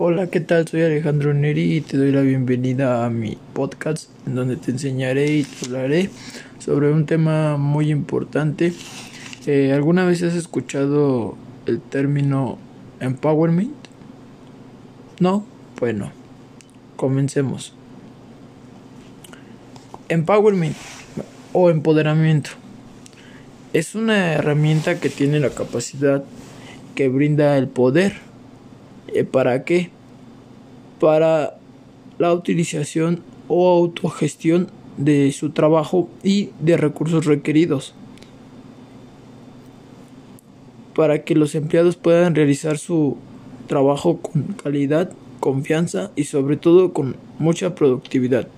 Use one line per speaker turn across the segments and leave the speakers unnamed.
Hola, ¿qué tal? Soy Alejandro Neri y te doy la bienvenida a mi podcast en donde te enseñaré y te hablaré sobre un tema muy importante. Eh, ¿Alguna vez has escuchado el término empowerment? ¿No? Bueno, comencemos. Empowerment o empoderamiento es una herramienta que tiene la capacidad que brinda el poder. Eh, ¿Para qué? Para la utilización o autogestión de su trabajo y de recursos requeridos. Para que los empleados puedan realizar su trabajo con calidad, confianza y sobre todo con mucha productividad.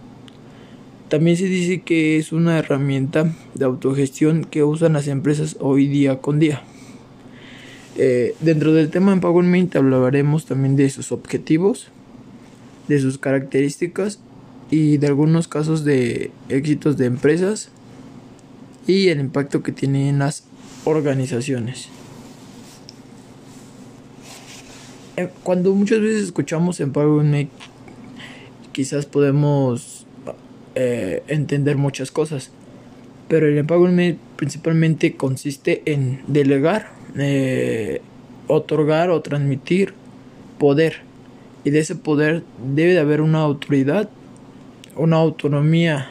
También se dice que es una herramienta de autogestión que usan las empresas hoy día con día. Eh, dentro del tema Empowerment hablaremos también de sus objetivos, de sus características y de algunos casos de éxitos de empresas y el impacto que tiene en las organizaciones. Eh, cuando muchas veces escuchamos Empowerment, quizás podemos eh, entender muchas cosas. Pero el empowerment principalmente consiste en delegar, eh, otorgar o transmitir poder. Y de ese poder debe de haber una autoridad, una autonomía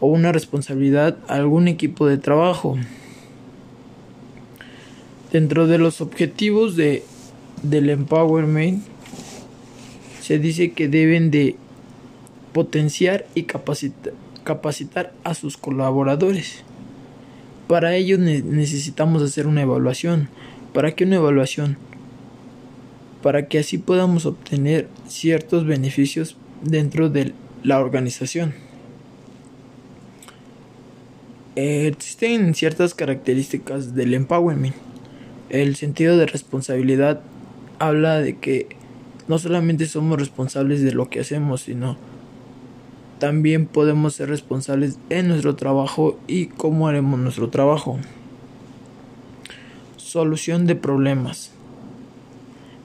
o una responsabilidad a algún equipo de trabajo. Dentro de los objetivos de, del empowerment se dice que deben de potenciar y capacitar a sus colaboradores. Para ello necesitamos hacer una evaluación. ¿Para qué una evaluación? Para que así podamos obtener ciertos beneficios dentro de la organización. existen ciertas características del empowerment. El sentido de responsabilidad habla de que no solamente somos responsables de lo que hacemos, sino también podemos ser responsables en nuestro trabajo y cómo haremos nuestro trabajo. Solución de problemas.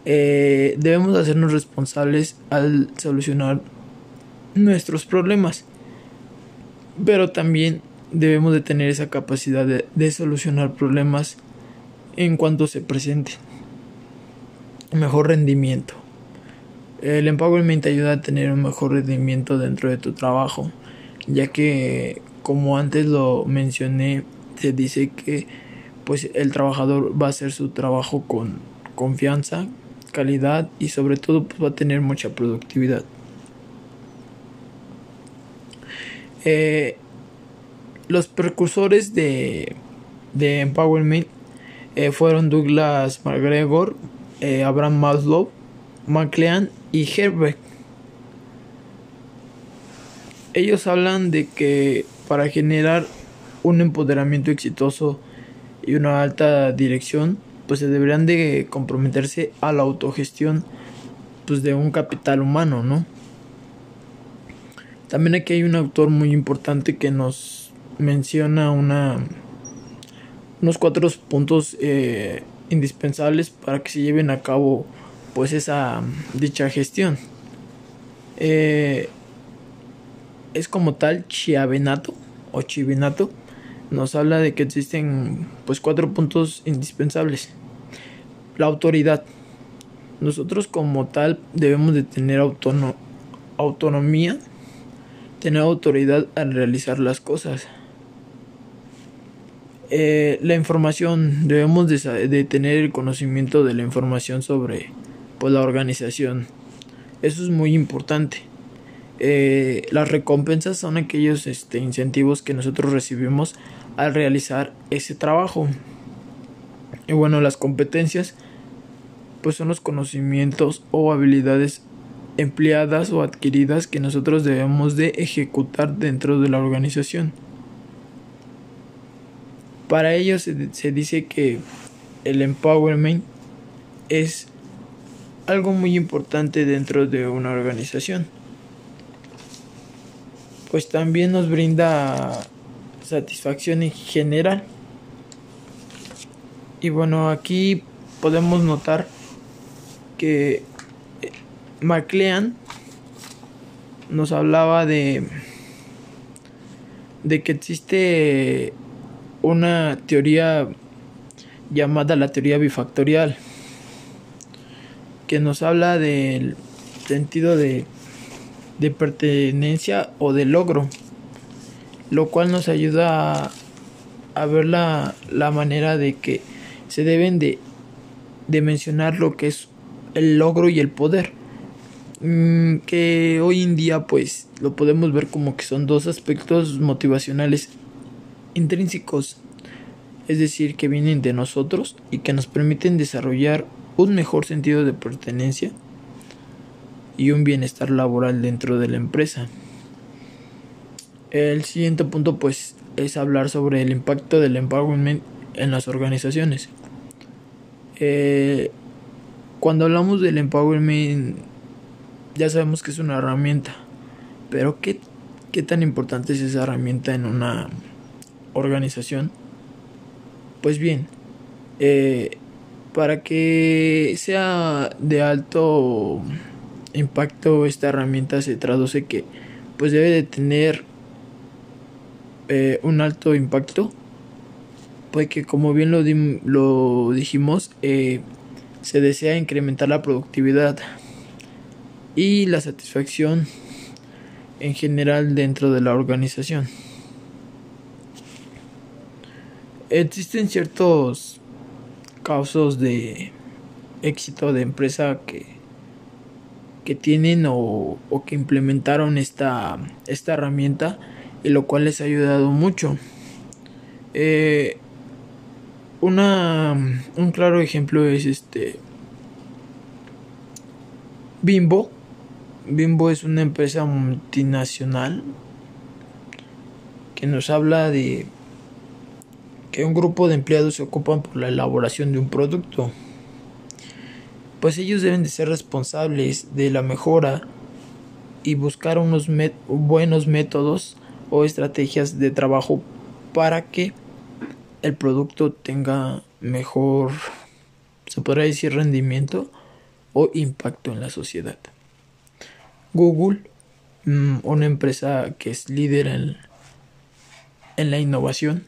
Eh, debemos hacernos responsables al solucionar nuestros problemas, pero también debemos de tener esa capacidad de, de solucionar problemas en cuanto se presenten. Mejor rendimiento. El empowerment ayuda a tener un mejor rendimiento dentro de tu trabajo, ya que como antes lo mencioné, se dice que pues el trabajador va a hacer su trabajo con confianza, calidad y sobre todo pues, va a tener mucha productividad. Eh, los precursores de, de Empowerment eh, fueron Douglas McGregor, eh, Abraham Maslow, McLean y Herbert. Ellos hablan de que para generar un empoderamiento exitoso y una alta dirección, pues se deberían de comprometerse a la autogestión pues de un capital humano, ¿no? También aquí hay un autor muy importante que nos menciona una unos cuatro puntos eh, indispensables para que se lleven a cabo pues esa dicha gestión. Eh, es como tal chiavenato o chivinato nos habla de que existen pues cuatro puntos indispensables. La autoridad. Nosotros como tal debemos de tener autonomía, tener autoridad al realizar las cosas. Eh, la información, debemos de, de tener el conocimiento de la información sobre pues la organización. Eso es muy importante. Eh, las recompensas son aquellos este, incentivos que nosotros recibimos al realizar ese trabajo. Y bueno, las competencias pues son los conocimientos o habilidades empleadas o adquiridas que nosotros debemos de ejecutar dentro de la organización. Para ello se, se dice que el empowerment es algo muy importante dentro de una organización. Pues también nos brinda satisfacción en general. Y bueno, aquí podemos notar que MacLean nos hablaba de de que existe una teoría llamada la teoría bifactorial que nos habla del sentido de, de pertenencia o de logro lo cual nos ayuda a, a ver la, la, manera de que se deben de, de mencionar lo que es el logro y el poder. Mm, que hoy en día pues lo podemos ver como que son dos aspectos motivacionales intrínsecos, es decir, que vienen de nosotros y que nos permiten desarrollar un mejor sentido de pertenencia y un bienestar laboral dentro de la empresa. El siguiente punto pues es hablar sobre el impacto del empowerment en las organizaciones. Eh, cuando hablamos del empowerment ya sabemos que es una herramienta, pero ¿qué, qué tan importante es esa herramienta en una organización? Pues bien, eh, para que sea de alto impacto esta herramienta se traduce que pues debe de tener eh, un alto impacto pues que como bien lo, lo dijimos eh, se desea incrementar la productividad y la satisfacción en general dentro de la organización. Existen ciertos casos de éxito de empresa que, que tienen o, o que implementaron esta, esta herramienta y lo cual les ha ayudado mucho. Eh, una, un claro ejemplo es este Bimbo Bimbo es una empresa multinacional que nos habla de que un grupo de empleados se ocupan por la elaboración de un producto. Pues ellos deben de ser responsables de la mejora y buscar unos buenos métodos o estrategias de trabajo para que el producto tenga mejor, se podría decir, rendimiento o impacto en la sociedad. Google, mm, una empresa que es líder en, en la innovación,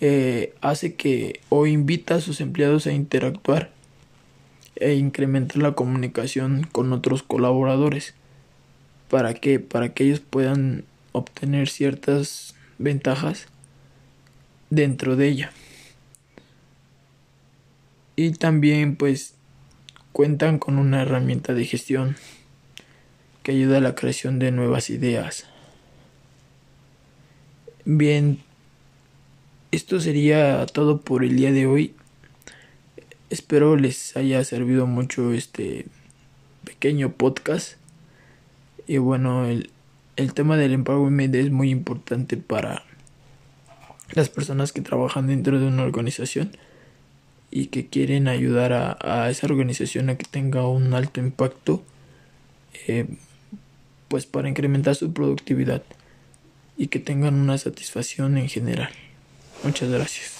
eh, hace que o invita a sus empleados a interactuar e incrementar la comunicación con otros colaboradores. ¿Para que Para que ellos puedan obtener ciertas ventajas dentro de ella. Y también pues cuentan con una herramienta de gestión que ayuda a la creación de nuevas ideas. Bien, esto sería todo por el día de hoy. Espero les haya servido mucho este pequeño podcast. Y bueno, el, el tema del empowerment es muy importante para las personas que trabajan dentro de una organización y que quieren ayudar a, a esa organización a que tenga un alto impacto. Eh, pues para incrementar su productividad y que tengan una satisfacción en general. Muchas gracias.